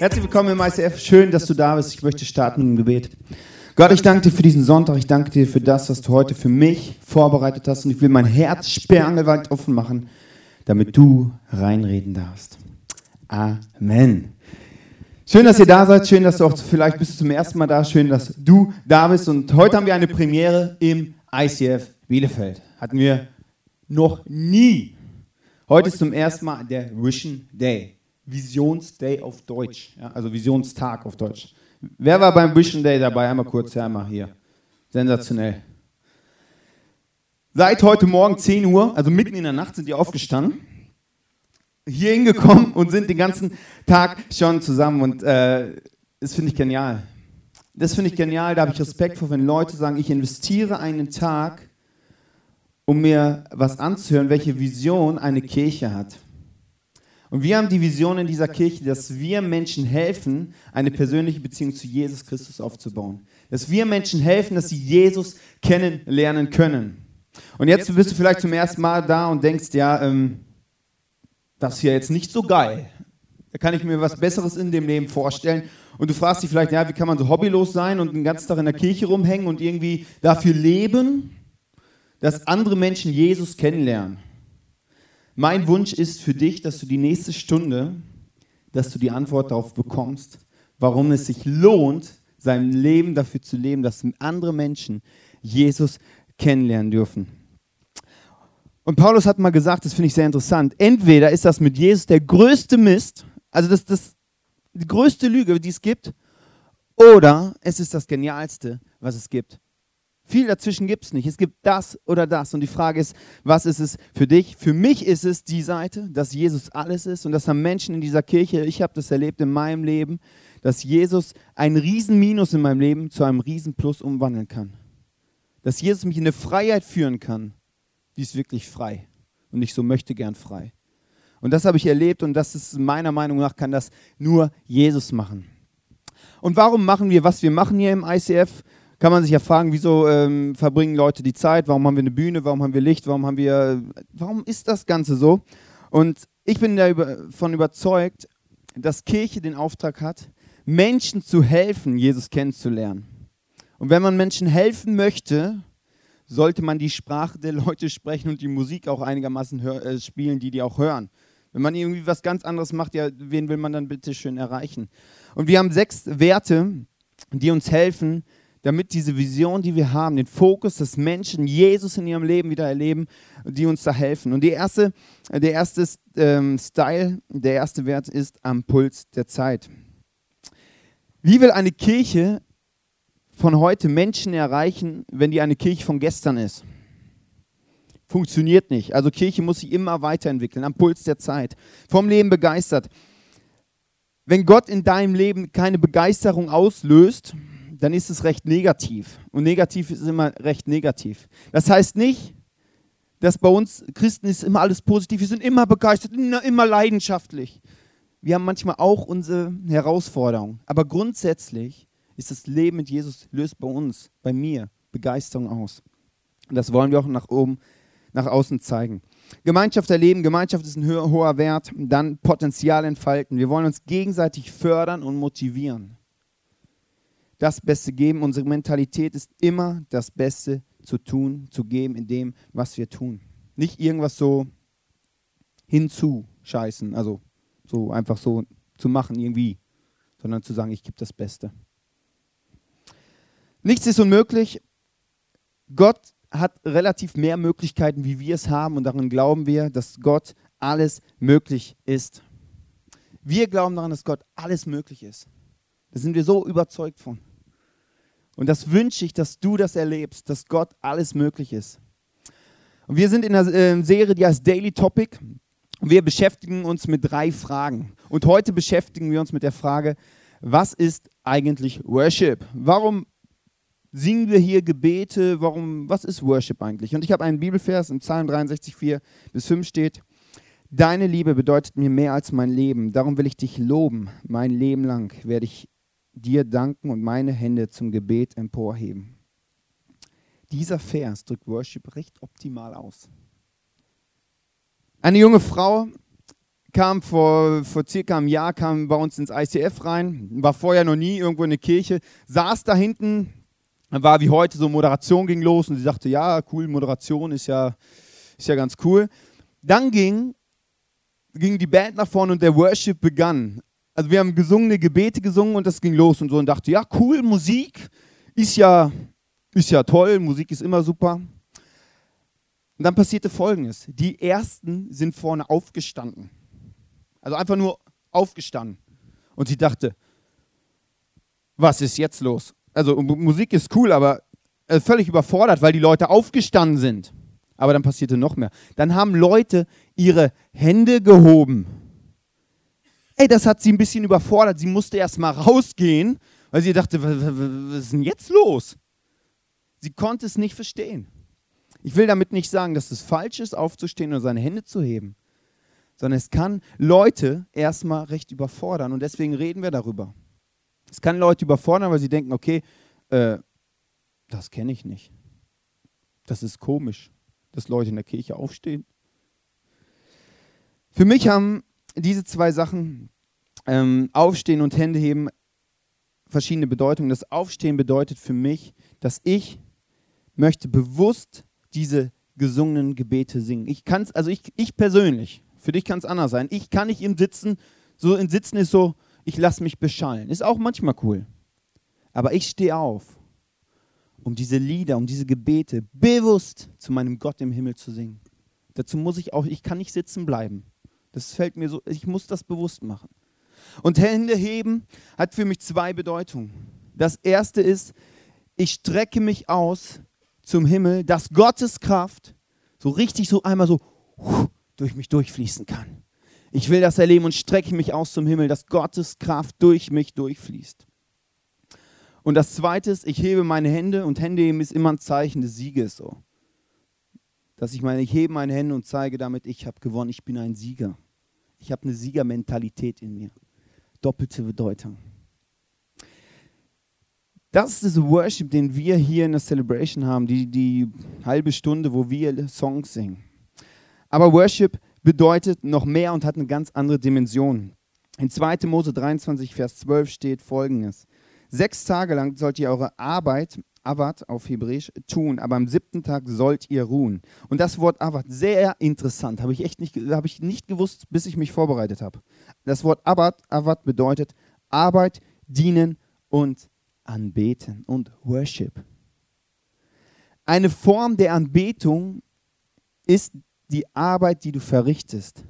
Herzlich willkommen im ICF. Schön, dass du da bist. Ich möchte starten im Gebet. Gott, ich danke dir für diesen Sonntag. Ich danke dir für das, was du heute für mich vorbereitet hast. Und ich will mein Herz sperrangelweit offen machen, damit du reinreden darfst. Amen. Schön, dass ihr da seid. Schön, dass du auch vielleicht bist du zum ersten Mal da. Schön, dass du da bist. Und heute haben wir eine Premiere im ICF Bielefeld. Hatten wir noch nie. Heute ist zum ersten Mal der Vision Day. Visionsday auf Deutsch. Ja, also Visionstag auf Deutsch. Wer war beim Vision Day dabei? Einmal kurz, einmal hier. Sensationell. Seit heute Morgen 10 Uhr, also mitten in der Nacht, sind die aufgestanden, hier hingekommen und sind den ganzen Tag schon zusammen. Und äh, das finde ich genial. Das finde ich genial, da habe ich Respekt vor, wenn Leute sagen, ich investiere einen Tag, um mir was anzuhören, welche Vision eine Kirche hat. Und wir haben die Vision in dieser Kirche, dass wir Menschen helfen, eine persönliche Beziehung zu Jesus Christus aufzubauen. Dass wir Menschen helfen, dass sie Jesus kennenlernen können. Und jetzt bist du vielleicht zum ersten Mal da und denkst, ja, ähm, das ist ja jetzt nicht so geil. Da kann ich mir was Besseres in dem Leben vorstellen. Und du fragst dich vielleicht, ja, wie kann man so hobbylos sein und den ganzen Tag in der Kirche rumhängen und irgendwie dafür leben, dass andere Menschen Jesus kennenlernen. Mein Wunsch ist für dich, dass du die nächste Stunde, dass du die Antwort darauf bekommst, warum es sich lohnt, sein Leben dafür zu leben, dass andere Menschen Jesus kennenlernen dürfen. Und Paulus hat mal gesagt, das finde ich sehr interessant, entweder ist das mit Jesus der größte Mist, also das, das die größte Lüge, die es gibt, oder es ist das Genialste, was es gibt. Viel dazwischen gibt es nicht. Es gibt das oder das. Und die Frage ist, was ist es für dich? Für mich ist es die Seite, dass Jesus alles ist und dass haben Menschen in dieser Kirche, ich habe das erlebt in meinem Leben, dass Jesus ein Riesenminus in meinem Leben zu einem Riesenplus umwandeln kann. Dass Jesus mich in eine Freiheit führen kann, die ist wirklich frei und nicht so möchte gern frei. Und das habe ich erlebt und das ist meiner Meinung nach kann das nur Jesus machen. Und warum machen wir, was wir machen hier im ICF? Kann man sich ja fragen, wieso ähm, verbringen Leute die Zeit? Warum haben wir eine Bühne? Warum haben wir Licht? Warum haben wir, warum ist das Ganze so? Und ich bin davon überzeugt, dass Kirche den Auftrag hat, Menschen zu helfen, Jesus kennenzulernen. Und wenn man Menschen helfen möchte, sollte man die Sprache der Leute sprechen und die Musik auch einigermaßen äh, spielen, die die auch hören. Wenn man irgendwie was ganz anderes macht, ja, wen will man dann bitte schön erreichen? Und wir haben sechs Werte, die uns helfen, damit diese Vision, die wir haben, den Fokus, dass Menschen Jesus in ihrem Leben wieder erleben, die uns da helfen. Und die erste, der erste ähm, Style, der erste Wert ist am Puls der Zeit. Wie will eine Kirche von heute Menschen erreichen, wenn die eine Kirche von gestern ist? Funktioniert nicht. Also Kirche muss sich immer weiterentwickeln, am Puls der Zeit. Vom Leben begeistert. Wenn Gott in deinem Leben keine Begeisterung auslöst, dann ist es recht negativ. Und negativ ist immer recht negativ. Das heißt nicht, dass bei uns Christen ist immer alles positiv, wir sind immer begeistert, immer leidenschaftlich. Wir haben manchmal auch unsere Herausforderungen. Aber grundsätzlich ist das Leben mit Jesus löst bei uns, bei mir, Begeisterung aus. Und das wollen wir auch nach oben, nach außen zeigen. Gemeinschaft erleben, Gemeinschaft ist ein hoher Wert, dann Potenzial entfalten. Wir wollen uns gegenseitig fördern und motivieren das Beste geben. Unsere Mentalität ist immer das Beste zu tun, zu geben in dem, was wir tun. Nicht irgendwas so hinzuscheißen, also so einfach so zu machen irgendwie, sondern zu sagen, ich gebe das Beste. Nichts ist unmöglich. Gott hat relativ mehr Möglichkeiten, wie wir es haben und daran glauben wir, dass Gott alles möglich ist. Wir glauben daran, dass Gott alles möglich ist. Da sind wir so überzeugt von. Und das wünsche ich, dass du das erlebst, dass Gott alles möglich ist. Und wir sind in einer äh, Serie, die heißt Daily Topic. Wir beschäftigen uns mit drei Fragen. Und heute beschäftigen wir uns mit der Frage, was ist eigentlich Worship? Warum singen wir hier Gebete? Warum, was ist Worship eigentlich? Und ich habe einen Bibelvers im Psalm 63, 4 bis 5 steht, Deine Liebe bedeutet mir mehr als mein Leben. Darum will ich dich loben. Mein Leben lang werde ich dir danken und meine Hände zum Gebet emporheben. Dieser Vers drückt Worship recht optimal aus. Eine junge Frau kam vor, vor circa einem Jahr, kam bei uns ins ICF rein, war vorher noch nie irgendwo in der Kirche, saß da hinten, war wie heute so Moderation ging los und sie sagte, ja, cool, Moderation ist ja, ist ja ganz cool. Dann ging, ging die Band nach vorne und der Worship begann. Also wir haben gesungene Gebete gesungen und das ging los und so und dachte, ja, cool, Musik ist ja, ist ja toll, Musik ist immer super. Und dann passierte Folgendes. Die Ersten sind vorne aufgestanden. Also einfach nur aufgestanden. Und sie dachte, was ist jetzt los? Also Musik ist cool, aber äh, völlig überfordert, weil die Leute aufgestanden sind. Aber dann passierte noch mehr. Dann haben Leute ihre Hände gehoben. Ey, das hat sie ein bisschen überfordert. Sie musste erst mal rausgehen, weil sie dachte, was ist denn jetzt los? Sie konnte es nicht verstehen. Ich will damit nicht sagen, dass es falsch ist, aufzustehen und seine Hände zu heben sondern es kann Leute erstmal recht überfordern und deswegen reden wir darüber. Es kann Leute überfordern, weil sie denken, okay, äh, das kenne ich nicht. Das ist komisch, dass Leute in der Kirche aufstehen. Für mich haben diese zwei Sachen, ähm, Aufstehen und Hände heben, verschiedene Bedeutungen. Das Aufstehen bedeutet für mich, dass ich möchte bewusst diese gesungenen Gebete singen. Ich kann es, also ich, ich persönlich, für dich kann es anders sein. Ich kann nicht im Sitzen, so im Sitzen ist so, ich lasse mich beschallen. Ist auch manchmal cool. Aber ich stehe auf, um diese Lieder, um diese Gebete bewusst zu meinem Gott im Himmel zu singen. Dazu muss ich auch, ich kann nicht sitzen bleiben. Das fällt mir so, ich muss das bewusst machen. Und Hände heben hat für mich zwei Bedeutungen. Das erste ist, ich strecke mich aus zum Himmel, dass Gottes Kraft so richtig so einmal so durch mich durchfließen kann. Ich will das erleben und strecke mich aus zum Himmel, dass Gottes Kraft durch mich durchfließt. Und das Zweite ist, ich hebe meine Hände und Hände heben ist immer ein Zeichen des Sieges. So. Dass ich meine, ich hebe meine Hände und zeige damit, ich habe gewonnen, ich bin ein Sieger. Ich habe eine Siegermentalität in mir. Doppelte Bedeutung. Das ist das Worship, den wir hier in der Celebration haben, die, die halbe Stunde, wo wir Songs singen. Aber Worship bedeutet noch mehr und hat eine ganz andere Dimension. In 2. Mose 23, Vers 12 steht folgendes. Sechs Tage lang sollt ihr eure Arbeit, Avat auf Hebräisch, tun, aber am siebten Tag sollt ihr ruhen. Und das Wort Avat, sehr interessant, habe ich echt nicht, habe ich nicht gewusst, bis ich mich vorbereitet habe. Das Wort Avat, Avat bedeutet Arbeit, dienen und anbeten und Worship. Eine Form der Anbetung ist die Arbeit, die du verrichtest.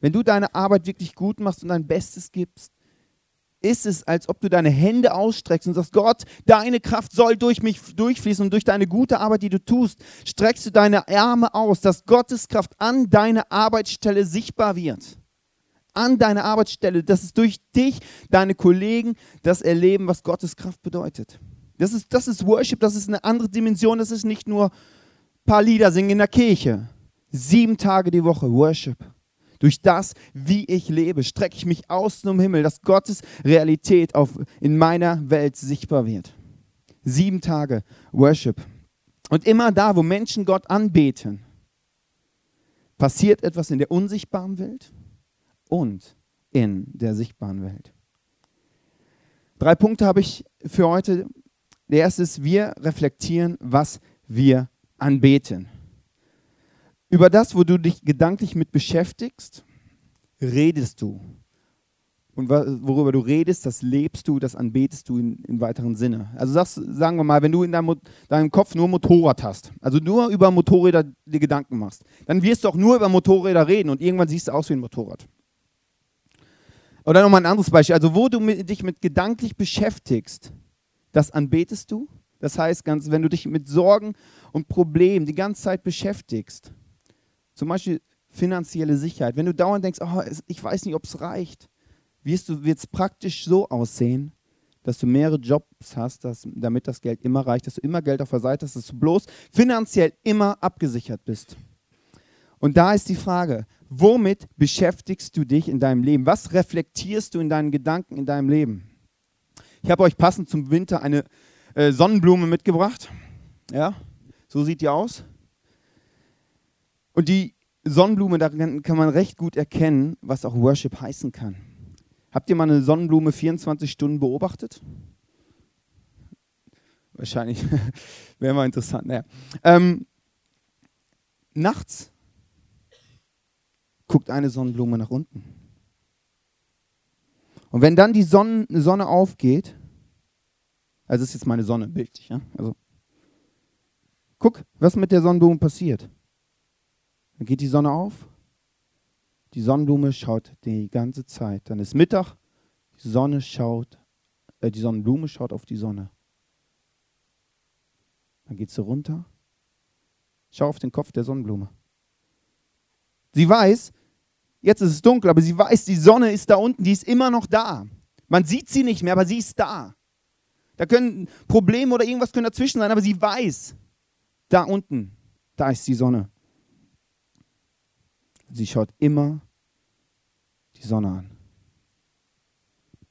Wenn du deine Arbeit wirklich gut machst und dein Bestes gibst, ist es, als ob du deine Hände ausstreckst und sagst, Gott, deine Kraft soll durch mich durchfließen und durch deine gute Arbeit, die du tust, streckst du deine Arme aus, dass Gottes Kraft an deiner Arbeitsstelle sichtbar wird. An deiner Arbeitsstelle, dass es durch dich, deine Kollegen, das erleben, was Gottes Kraft bedeutet. Das ist, das ist Worship, das ist eine andere Dimension, das ist nicht nur ein paar Lieder singen in der Kirche. Sieben Tage die Woche Worship. Durch das, wie ich lebe, strecke ich mich aus zum Himmel, dass Gottes Realität auf, in meiner Welt sichtbar wird. Sieben Tage Worship. Und immer da, wo Menschen Gott anbeten, passiert etwas in der unsichtbaren Welt und in der sichtbaren Welt. Drei Punkte habe ich für heute. Der erste ist, wir reflektieren, was wir anbeten. Über das, wo du dich gedanklich mit beschäftigst, redest du. Und worüber du redest, das lebst du, das anbetest du in, im weiteren Sinne. Also sagst, sagen wir mal, wenn du in deinem, deinem Kopf nur Motorrad hast, also nur über Motorräder dir Gedanken machst, dann wirst du auch nur über Motorräder reden und irgendwann siehst du aus wie ein Motorrad. Oder nochmal ein anderes Beispiel. Also wo du mit, dich mit gedanklich beschäftigst, das anbetest du. Das heißt, ganz, wenn du dich mit Sorgen und Problemen die ganze Zeit beschäftigst, zum Beispiel finanzielle Sicherheit. Wenn du dauernd denkst, oh, ich weiß nicht, ob es reicht, wirst du es praktisch so aussehen, dass du mehrere Jobs hast, dass, damit das Geld immer reicht, dass du immer Geld auf der Seite hast, dass du bloß finanziell immer abgesichert bist. Und da ist die Frage, womit beschäftigst du dich in deinem Leben? Was reflektierst du in deinen Gedanken in deinem Leben? Ich habe euch passend zum Winter eine äh, Sonnenblume mitgebracht. Ja, so sieht die aus. Und die Sonnenblume, da kann man recht gut erkennen, was auch Worship heißen kann. Habt ihr mal eine Sonnenblume 24 Stunden beobachtet? Wahrscheinlich wäre mal interessant. Naja. Ähm, nachts guckt eine Sonnenblume nach unten. Und wenn dann die Sonne, Sonne aufgeht, also ist jetzt meine Sonne, bildlich, ja? Also, guck, was mit der Sonnenblume passiert. Dann geht die Sonne auf, die Sonnenblume schaut die ganze Zeit. Dann ist Mittag, die Sonne schaut, äh, die Sonnenblume schaut auf die Sonne. Dann geht sie runter, schau auf den Kopf der Sonnenblume. Sie weiß, jetzt ist es dunkel, aber sie weiß, die Sonne ist da unten, die ist immer noch da. Man sieht sie nicht mehr, aber sie ist da. Da können Probleme oder irgendwas können dazwischen sein, aber sie weiß, da unten, da ist die Sonne. Sie schaut immer die Sonne an.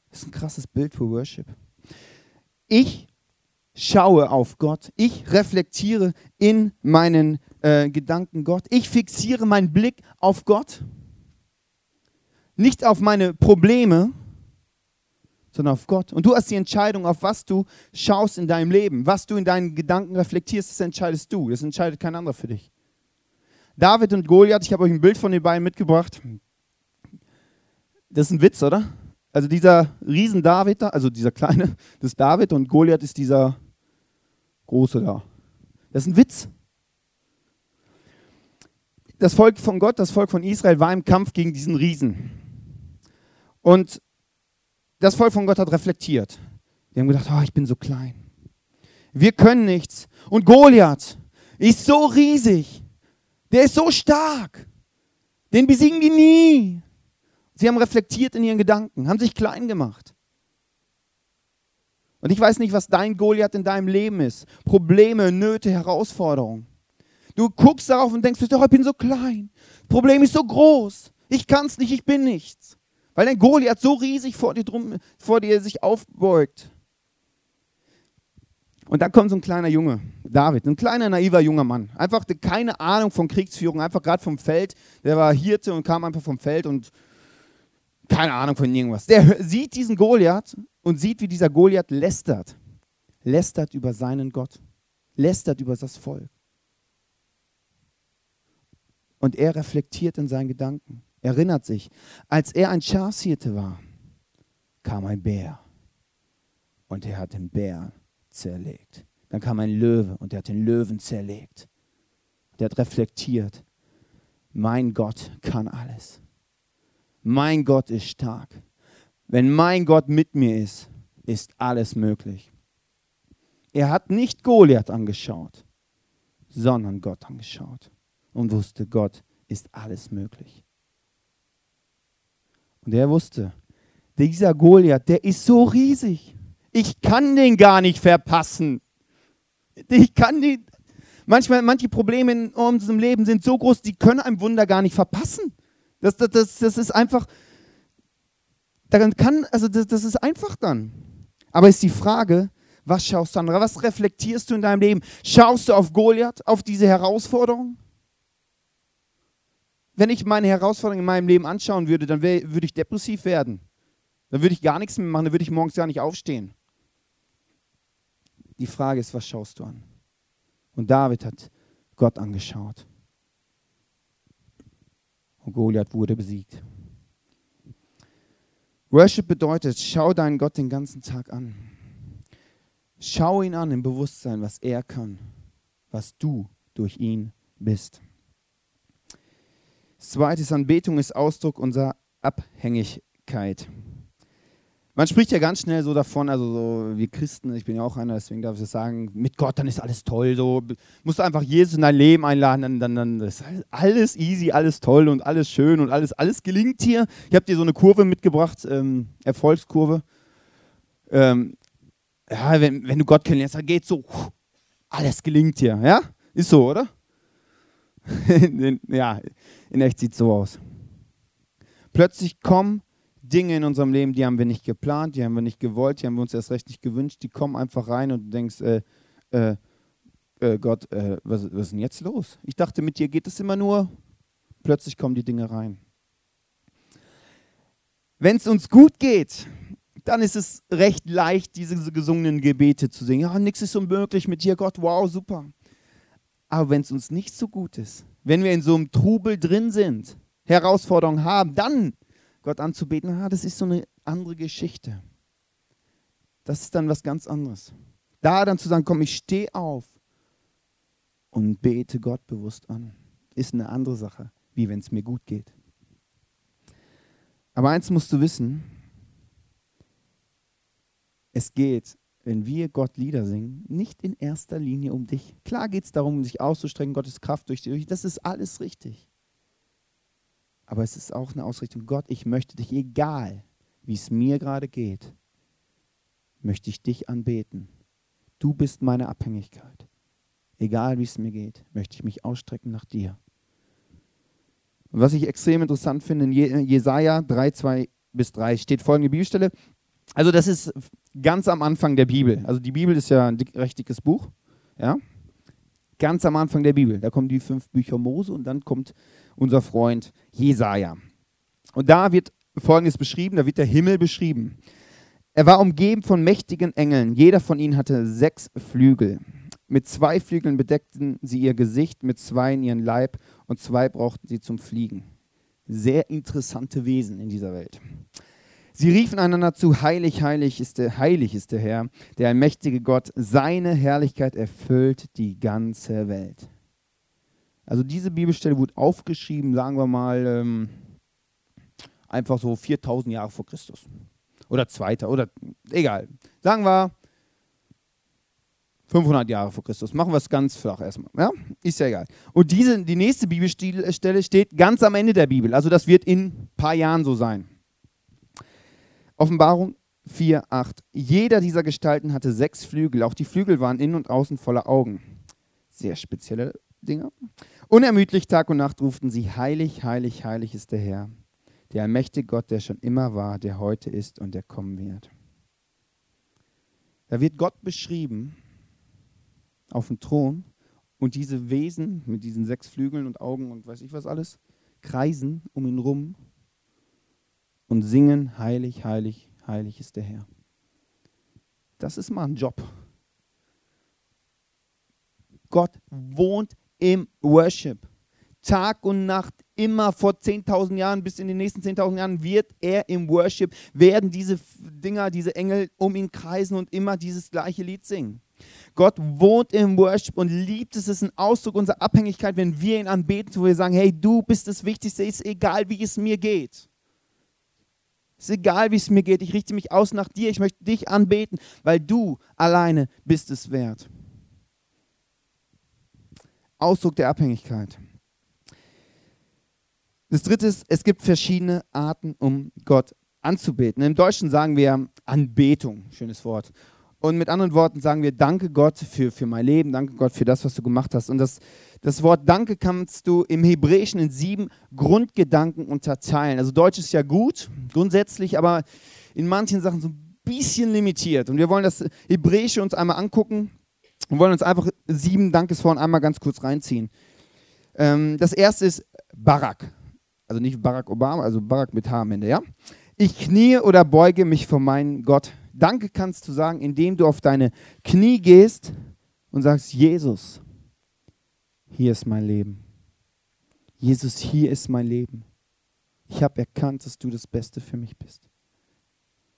Das ist ein krasses Bild für Worship. Ich schaue auf Gott. Ich reflektiere in meinen äh, Gedanken Gott. Ich fixiere meinen Blick auf Gott. Nicht auf meine Probleme, sondern auf Gott. Und du hast die Entscheidung, auf was du schaust in deinem Leben. Was du in deinen Gedanken reflektierst, das entscheidest du. Das entscheidet kein anderer für dich. David und Goliath, ich habe euch ein Bild von den beiden mitgebracht. Das ist ein Witz, oder? Also dieser Riesen David da, also dieser kleine, das ist David und Goliath ist dieser große da. Das ist ein Witz. Das Volk von Gott, das Volk von Israel war im Kampf gegen diesen Riesen. Und das Volk von Gott hat reflektiert. Die haben gedacht, oh, ich bin so klein. Wir können nichts. Und Goliath ist so riesig. Der ist so stark. Den besiegen die nie. Sie haben reflektiert in ihren Gedanken, haben sich klein gemacht. Und ich weiß nicht, was dein Goliath in deinem Leben ist. Probleme, Nöte, Herausforderungen. Du guckst darauf und denkst, ich bin so klein. Das Problem ist so groß. Ich kann es nicht, ich bin nichts. Weil dein Goliath so riesig vor dir, drum, vor dir sich aufbeugt. Und dann kommt so ein kleiner Junge, David, ein kleiner naiver junger Mann. Einfach keine Ahnung von Kriegsführung, einfach gerade vom Feld. Der war Hirte und kam einfach vom Feld und keine Ahnung von irgendwas. Der sieht diesen Goliath und sieht, wie dieser Goliath lästert. Lästert über seinen Gott. Lästert über das Volk. Und er reflektiert in seinen Gedanken. Erinnert sich, als er ein Schafshirte war, kam ein Bär. Und er hat den Bär zerlegt. Dann kam ein Löwe und er hat den Löwen zerlegt. Der hat reflektiert, mein Gott kann alles. Mein Gott ist stark. Wenn mein Gott mit mir ist, ist alles möglich. Er hat nicht Goliath angeschaut, sondern Gott angeschaut und wusste, Gott ist alles möglich. Und er wusste, dieser Goliath, der ist so riesig. Ich kann den gar nicht verpassen. Ich kann den. Manchmal, manche Probleme in unserem Leben sind so groß, die können einem Wunder gar nicht verpassen. Das, das, das, das ist einfach. Daran kann, also das, das ist einfach dann. Aber ist die Frage, was schaust du an? Was reflektierst du in deinem Leben? Schaust du auf Goliath, auf diese Herausforderung? Wenn ich meine Herausforderung in meinem Leben anschauen würde, dann würde ich depressiv werden. Dann würde ich gar nichts mehr machen, dann würde ich morgens gar nicht aufstehen. Die Frage ist, was schaust du an? Und David hat Gott angeschaut. Und Goliath wurde besiegt. Worship bedeutet, schau deinen Gott den ganzen Tag an. Schau ihn an im Bewusstsein, was er kann, was du durch ihn bist. Das zweite ist, Anbetung ist Ausdruck unserer Abhängigkeit. Man spricht ja ganz schnell so davon, also so wie Christen, ich bin ja auch einer, deswegen darf ich das sagen, mit Gott, dann ist alles toll. So musst du einfach Jesus in dein Leben einladen, dann, dann, dann ist alles easy, alles toll und alles schön und alles, alles gelingt hier. Ich habe dir so eine Kurve mitgebracht, ähm, Erfolgskurve. Ähm, ja, wenn, wenn du Gott kennenlernst, dann geht so, alles gelingt hier, ja? Ist so, oder? ja, in echt sieht es so aus. Plötzlich kommen Dinge in unserem Leben, die haben wir nicht geplant, die haben wir nicht gewollt, die haben wir uns erst recht nicht gewünscht, die kommen einfach rein und du denkst, äh, äh, äh, Gott, äh, was, was ist denn jetzt los? Ich dachte, mit dir geht es immer nur plötzlich kommen die Dinge rein. Wenn es uns gut geht, dann ist es recht leicht, diese gesungenen Gebete zu singen. Ja, nichts ist unmöglich mit dir, Gott, wow, super. Aber wenn es uns nicht so gut ist, wenn wir in so einem Trubel drin sind, Herausforderungen haben, dann Gott anzubeten, ah, das ist so eine andere Geschichte. Das ist dann was ganz anderes. Da dann zu sagen, komm, ich stehe auf und bete Gott bewusst an, ist eine andere Sache, wie wenn es mir gut geht. Aber eins musst du wissen, es geht wenn wir Gott Lieder singen, nicht in erster Linie um dich. Klar geht es darum, sich auszustrecken, Gottes Kraft durch dich. Das ist alles richtig. Aber es ist auch eine Ausrichtung. Gott, ich möchte dich, egal wie es mir gerade geht, möchte ich dich anbeten. Du bist meine Abhängigkeit. Egal wie es mir geht, möchte ich mich ausstrecken nach dir. Und was ich extrem interessant finde, in Jesaja 3, 2 bis 3 steht folgende Bibelstelle. Also das ist ganz am Anfang der Bibel. Also die Bibel ist ja ein recht dickes Buch. Ja? Ganz am Anfang der Bibel. Da kommen die fünf Bücher Mose und dann kommt unser Freund Jesaja. Und da wird Folgendes beschrieben: Da wird der Himmel beschrieben. Er war umgeben von mächtigen Engeln. Jeder von ihnen hatte sechs Flügel. Mit zwei Flügeln bedeckten sie ihr Gesicht, mit zwei ihren Leib und zwei brauchten sie zum Fliegen. Sehr interessante Wesen in dieser Welt. Sie riefen einander zu, heilig, heilig ist der, heilig ist der Herr, der allmächtige Gott. Seine Herrlichkeit erfüllt die ganze Welt. Also diese Bibelstelle wurde aufgeschrieben, sagen wir mal, ähm, einfach so 4000 Jahre vor Christus. Oder zweiter, oder egal. Sagen wir 500 Jahre vor Christus. Machen wir es ganz flach erstmal. Ja? Ist ja egal. Und diese, die nächste Bibelstelle steht ganz am Ende der Bibel. Also das wird in ein paar Jahren so sein. Offenbarung 4, 8. Jeder dieser Gestalten hatte sechs Flügel. Auch die Flügel waren innen und außen voller Augen. Sehr spezielle Dinge. Unermüdlich Tag und Nacht ruften sie, heilig, heilig, heilig ist der Herr, der allmächtige Gott, der schon immer war, der heute ist und der kommen wird. Da wird Gott beschrieben auf dem Thron und diese Wesen mit diesen sechs Flügeln und Augen und weiß ich was alles kreisen um ihn rum und singen, heilig, heilig, heilig ist der Herr. Das ist mal ein Job. Gott wohnt im Worship. Tag und Nacht, immer vor 10.000 Jahren bis in den nächsten 10.000 Jahren wird er im Worship, werden diese Dinger, diese Engel um ihn kreisen und immer dieses gleiche Lied singen. Gott wohnt im Worship und liebt es. Es ist ein Ausdruck unserer Abhängigkeit, wenn wir ihn anbeten, wo wir sagen, hey, du bist das Wichtigste, ist egal, wie es mir geht. Ist egal, wie es mir geht. Ich richte mich aus nach dir. Ich möchte dich anbeten, weil du alleine bist es wert. Ausdruck der Abhängigkeit. Das dritte ist, es gibt verschiedene Arten, um Gott anzubeten. Im Deutschen sagen wir Anbetung, schönes Wort. Und mit anderen Worten sagen wir, danke Gott für, für mein Leben, danke Gott für das, was du gemacht hast. Und das, das Wort Danke kannst du im Hebräischen in sieben Grundgedanken unterteilen. Also Deutsch ist ja gut, grundsätzlich, aber in manchen Sachen so ein bisschen limitiert. Und wir wollen das Hebräische uns einmal angucken und wollen uns einfach sieben Dankesformen einmal ganz kurz reinziehen. Ähm, das erste ist Barak. Also nicht Barack Obama, also Barak mit H am Ende, ja? Ich knie oder beuge mich vor meinen Gott Danke kannst du sagen, indem du auf deine Knie gehst und sagst, Jesus, hier ist mein Leben. Jesus, hier ist mein Leben. Ich habe erkannt, dass du das Beste für mich bist.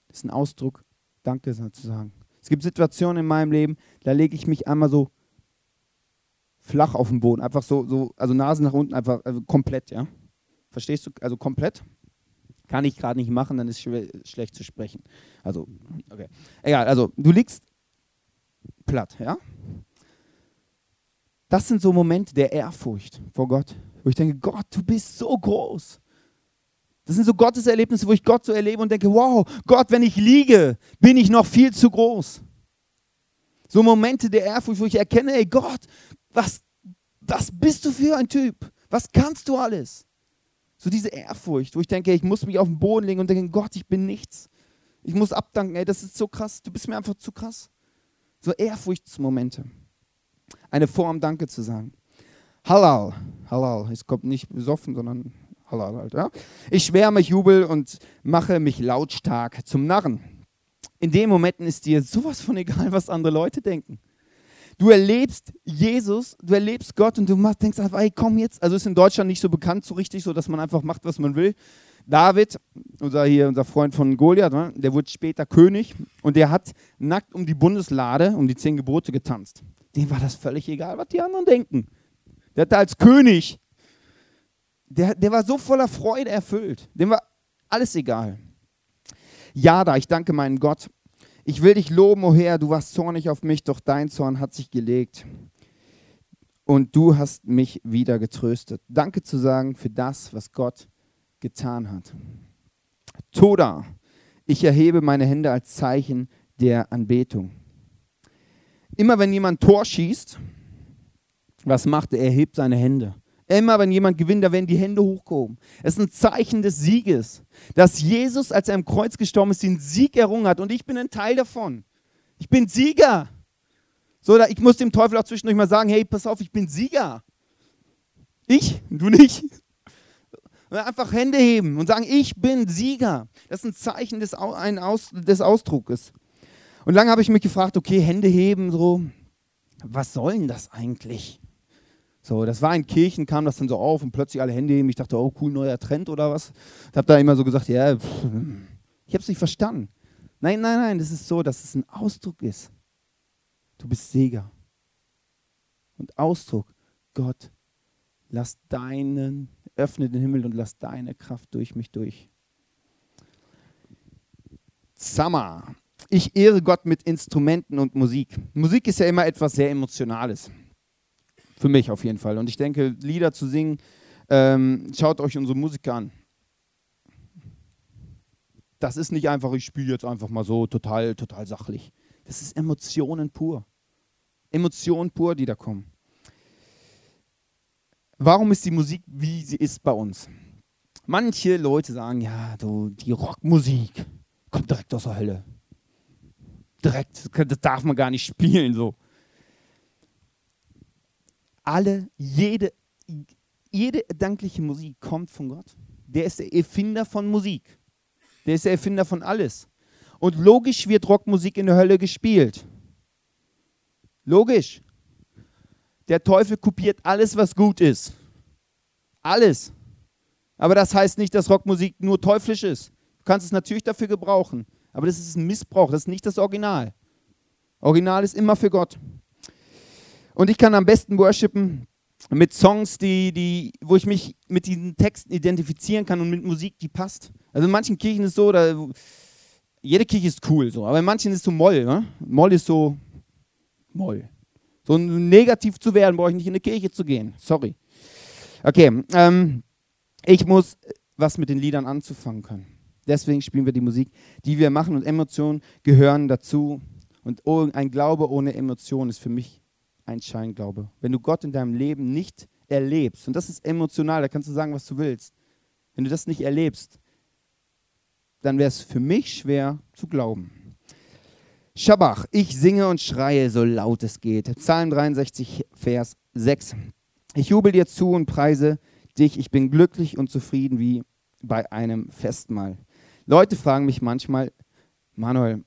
Das ist ein Ausdruck, Danke zu sagen. Es gibt Situationen in meinem Leben, da lege ich mich einmal so flach auf den Boden, einfach so, so also Nase nach unten, einfach also komplett, ja. Verstehst du? Also komplett. Kann ich gerade nicht machen, dann ist schlecht zu sprechen. Also, okay. Egal, also du liegst platt, ja? Das sind so Momente der Ehrfurcht vor Gott, wo ich denke, Gott, du bist so groß. Das sind so Gotteserlebnisse, wo ich Gott so erlebe und denke, wow, Gott, wenn ich liege, bin ich noch viel zu groß. So Momente der Ehrfurcht, wo ich erkenne, ey Gott, was, was bist du für ein Typ? Was kannst du alles? So diese Ehrfurcht, wo ich denke, ich muss mich auf den Boden legen und denke, Gott, ich bin nichts. Ich muss abdanken, ey, das ist so krass, du bist mir einfach zu krass. So Ehrfurchtsmomente. Eine Form, Danke zu sagen. Halal. Halal. Es kommt nicht besoffen, sondern Halal halt. Ja? Ich schwärme, jubel und mache mich lautstark zum Narren. In den Momenten ist dir sowas von egal, was andere Leute denken. Du erlebst Jesus, du erlebst Gott und du denkst einfach, ey, komm jetzt. Also ist in Deutschland nicht so bekannt, so richtig, so dass man einfach macht, was man will. David, unser, hier, unser Freund von Goliath, ne, der wurde später König und der hat nackt um die Bundeslade, um die zehn Gebote getanzt. Dem war das völlig egal, was die anderen denken. Der hatte als König, der, der war so voller Freude erfüllt. Dem war alles egal. Ja, da, ich danke meinem Gott, ich will dich loben, o oh Herr, du warst zornig auf mich, doch dein Zorn hat sich gelegt. Und du hast mich wieder getröstet. Danke zu sagen für das, was Gott getan hat. Toda, ich erhebe meine Hände als Zeichen der Anbetung. Immer wenn jemand Tor schießt, was macht er? Er hebt seine Hände. Immer wenn jemand gewinnt, da werden die Hände hochgehoben. Es ist ein Zeichen des Sieges, dass Jesus, als er am Kreuz gestorben ist, den Sieg errungen hat. Und ich bin ein Teil davon. Ich bin Sieger. So, ich muss dem Teufel auch zwischendurch mal sagen, hey, pass auf, ich bin Sieger. Ich, du nicht. Einfach Hände heben und sagen, ich bin Sieger. Das ist ein Zeichen des, ein Aus, des Ausdrucks. Und lange habe ich mich gefragt, okay, Hände heben, so, was soll denn das eigentlich? So, das war in Kirchen, kam das dann so auf und plötzlich alle Hände heben. Ich dachte, oh cool, neuer Trend oder was. Ich habe da immer so gesagt, ja, pff, ich habe es nicht verstanden. Nein, nein, nein, das ist so, dass es ein Ausdruck ist. Du bist Sieger. Und Ausdruck, Gott, lass deinen, öffne den Himmel und lass deine Kraft durch mich durch. Summer. Ich ehre Gott mit Instrumenten und Musik. Musik ist ja immer etwas sehr Emotionales. Für mich auf jeden Fall. Und ich denke, Lieder zu singen, ähm, schaut euch unsere Musiker an. Das ist nicht einfach, ich spiele jetzt einfach mal so total, total sachlich. Das ist Emotionen pur. Emotionen pur, die da kommen. Warum ist die Musik, wie sie ist bei uns? Manche Leute sagen, ja, du, die Rockmusik kommt direkt aus der Hölle. Direkt, das darf man gar nicht spielen so alle, jede, jede erdankliche Musik kommt von Gott. Der ist der Erfinder von Musik. Der ist der Erfinder von alles. Und logisch wird Rockmusik in der Hölle gespielt. Logisch. Der Teufel kopiert alles, was gut ist. Alles. Aber das heißt nicht, dass Rockmusik nur teuflisch ist. Du kannst es natürlich dafür gebrauchen. Aber das ist ein Missbrauch. Das ist nicht das Original. Original ist immer für Gott. Und ich kann am besten worshipen mit Songs, die, die, wo ich mich mit diesen Texten identifizieren kann und mit Musik, die passt. Also in manchen Kirchen ist es so, da, jede Kirche ist cool, so, aber in manchen ist es so Moll. Ne? Moll ist so Moll. So negativ zu werden, brauche ich nicht in eine Kirche zu gehen. Sorry. Okay, ähm, ich muss was mit den Liedern anzufangen können. Deswegen spielen wir die Musik, die wir machen und Emotionen gehören dazu. Und ein Glaube ohne Emotionen ist für mich ein Scheinglaube. Wenn du Gott in deinem Leben nicht erlebst, und das ist emotional, da kannst du sagen, was du willst, wenn du das nicht erlebst, dann wäre es für mich schwer zu glauben. Schabach, ich singe und schreie, so laut es geht. Psalm 63, Vers 6. Ich jubel dir zu und preise dich. Ich bin glücklich und zufrieden wie bei einem Festmahl. Leute fragen mich manchmal, Manuel,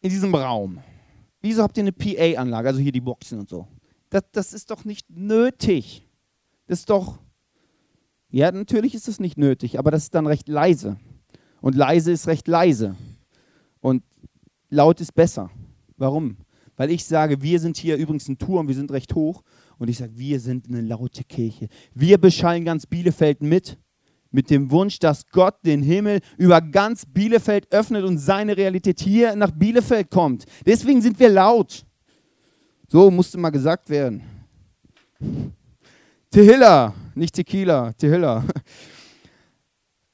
in diesem Raum, Wieso habt ihr eine PA-Anlage, also hier die Boxen und so? Das, das ist doch nicht nötig. Das ist doch, ja, natürlich ist das nicht nötig, aber das ist dann recht leise. Und leise ist recht leise. Und laut ist besser. Warum? Weil ich sage, wir sind hier übrigens ein Turm, wir sind recht hoch. Und ich sage, wir sind eine laute Kirche. Wir beschallen ganz Bielefeld mit mit dem Wunsch, dass Gott den Himmel über ganz Bielefeld öffnet und seine Realität hier nach Bielefeld kommt. Deswegen sind wir laut. So musste mal gesagt werden. Tehilla, nicht Tequila, Tehilla.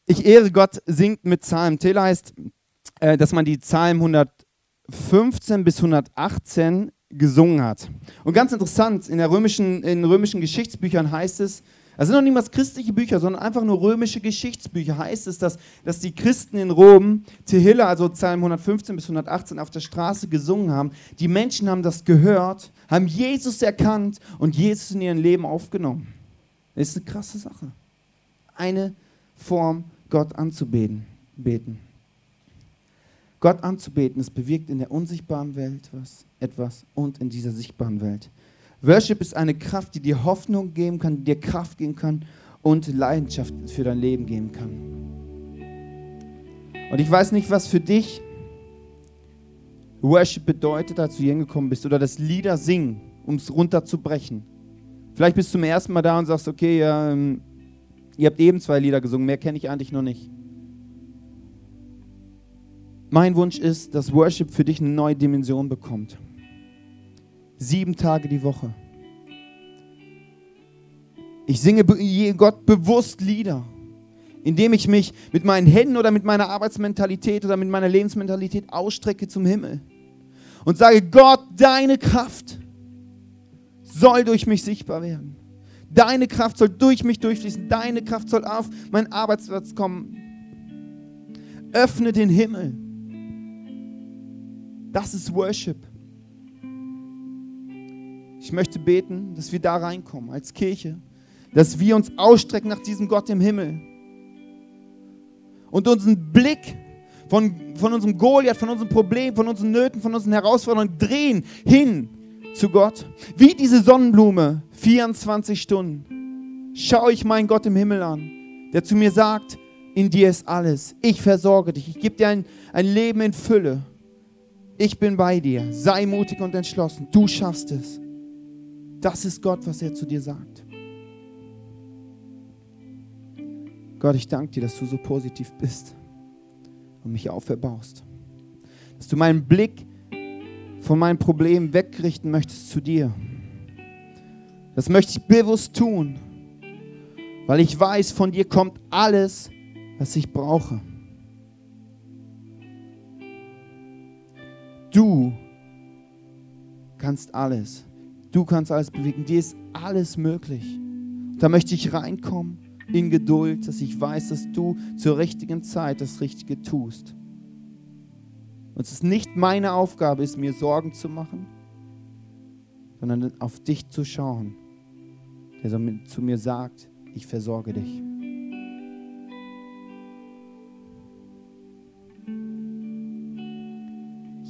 Ich ehre Gott singt mit Psalm. Tehilla heißt, äh, dass man die Psalm 115 bis 118 gesungen hat. Und ganz interessant, in, der römischen, in römischen Geschichtsbüchern heißt es, Das sind noch niemals christliche Bücher, sondern einfach nur römische Geschichtsbücher. Heißt es, dass, dass die Christen in Rom Tehillah, also Psalm 115 bis 118, auf der Straße gesungen haben. Die Menschen haben das gehört, haben Jesus erkannt und Jesus in ihrem Leben aufgenommen. Das ist eine krasse Sache. Eine Form, Gott anzubeten. Beten. Gott anzubeten, es bewirkt in der unsichtbaren Welt was, etwas und in dieser sichtbaren Welt. Worship ist eine Kraft, die dir Hoffnung geben kann, die dir Kraft geben kann und Leidenschaft für dein Leben geben kann. Und ich weiß nicht, was für dich Worship bedeutet, als du hier hingekommen bist, oder das Lieder singen, um es runterzubrechen. Vielleicht bist du zum ersten Mal da und sagst, okay, ähm, ihr habt eben zwei Lieder gesungen, mehr kenne ich eigentlich noch nicht. Mein Wunsch ist, dass Worship für dich eine neue Dimension bekommt. Sieben Tage die Woche. Ich singe Gott bewusst Lieder, indem ich mich mit meinen Händen oder mit meiner Arbeitsmentalität oder mit meiner Lebensmentalität ausstrecke zum Himmel und sage, Gott, deine Kraft soll durch mich sichtbar werden. Deine Kraft soll durch mich durchfließen. Deine Kraft soll auf meinen Arbeitsplatz kommen. Öffne den Himmel. Das ist Worship. Ich möchte beten, dass wir da reinkommen als Kirche, dass wir uns ausstrecken nach diesem Gott im Himmel und unseren Blick von, von unserem Goliath, von unserem Problem, von unseren Nöten, von unseren Herausforderungen drehen hin zu Gott. Wie diese Sonnenblume, 24 Stunden, schaue ich meinen Gott im Himmel an, der zu mir sagt, in dir ist alles. Ich versorge dich. Ich gebe dir ein, ein Leben in Fülle. Ich bin bei dir. Sei mutig und entschlossen. Du schaffst es. Das ist Gott, was er zu dir sagt. Gott, ich danke dir, dass du so positiv bist und mich auferbaust. Dass du meinen Blick von meinen Problemen wegrichten möchtest zu dir. Das möchte ich bewusst tun, weil ich weiß, von dir kommt alles, was ich brauche. Du kannst alles. Du kannst alles bewegen. Dir ist alles möglich. Da möchte ich reinkommen in Geduld, dass ich weiß, dass du zur richtigen Zeit das Richtige tust. Und es ist nicht meine Aufgabe, ist mir Sorgen zu machen, sondern auf dich zu schauen, der zu mir sagt, ich versorge dich.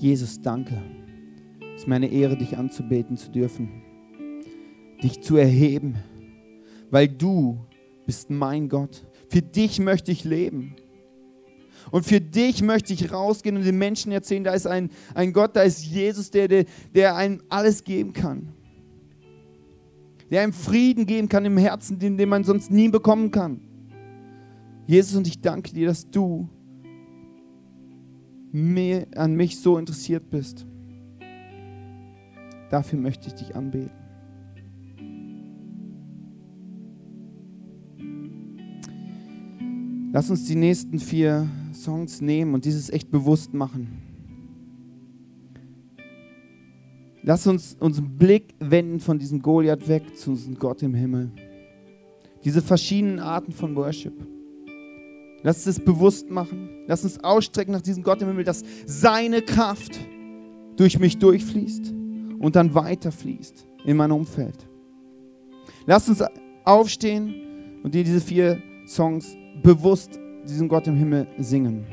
Jesus, danke. Es ist meine Ehre, dich anzubeten zu dürfen, dich zu erheben, weil du bist mein Gott. Für dich möchte ich leben. Und für dich möchte ich rausgehen und den Menschen erzählen, da ist ein, ein Gott, da ist Jesus, der, der, der einem alles geben kann. Der einem Frieden geben kann im Herzen, den, den man sonst nie bekommen kann. Jesus, und ich danke dir, dass du mehr an mich so interessiert bist. Dafür möchte ich dich anbeten. Lass uns die nächsten vier Songs nehmen und dieses echt bewusst machen. Lass uns unseren Blick wenden von diesem Goliath weg zu unserem Gott im Himmel. Diese verschiedenen Arten von Worship. Lass uns es bewusst machen. Lass uns ausstrecken nach diesem Gott im Himmel, dass seine Kraft durch mich durchfließt und dann weiterfließt in mein Umfeld. Lass uns aufstehen und dir diese vier Songs bewusst diesem Gott im Himmel singen.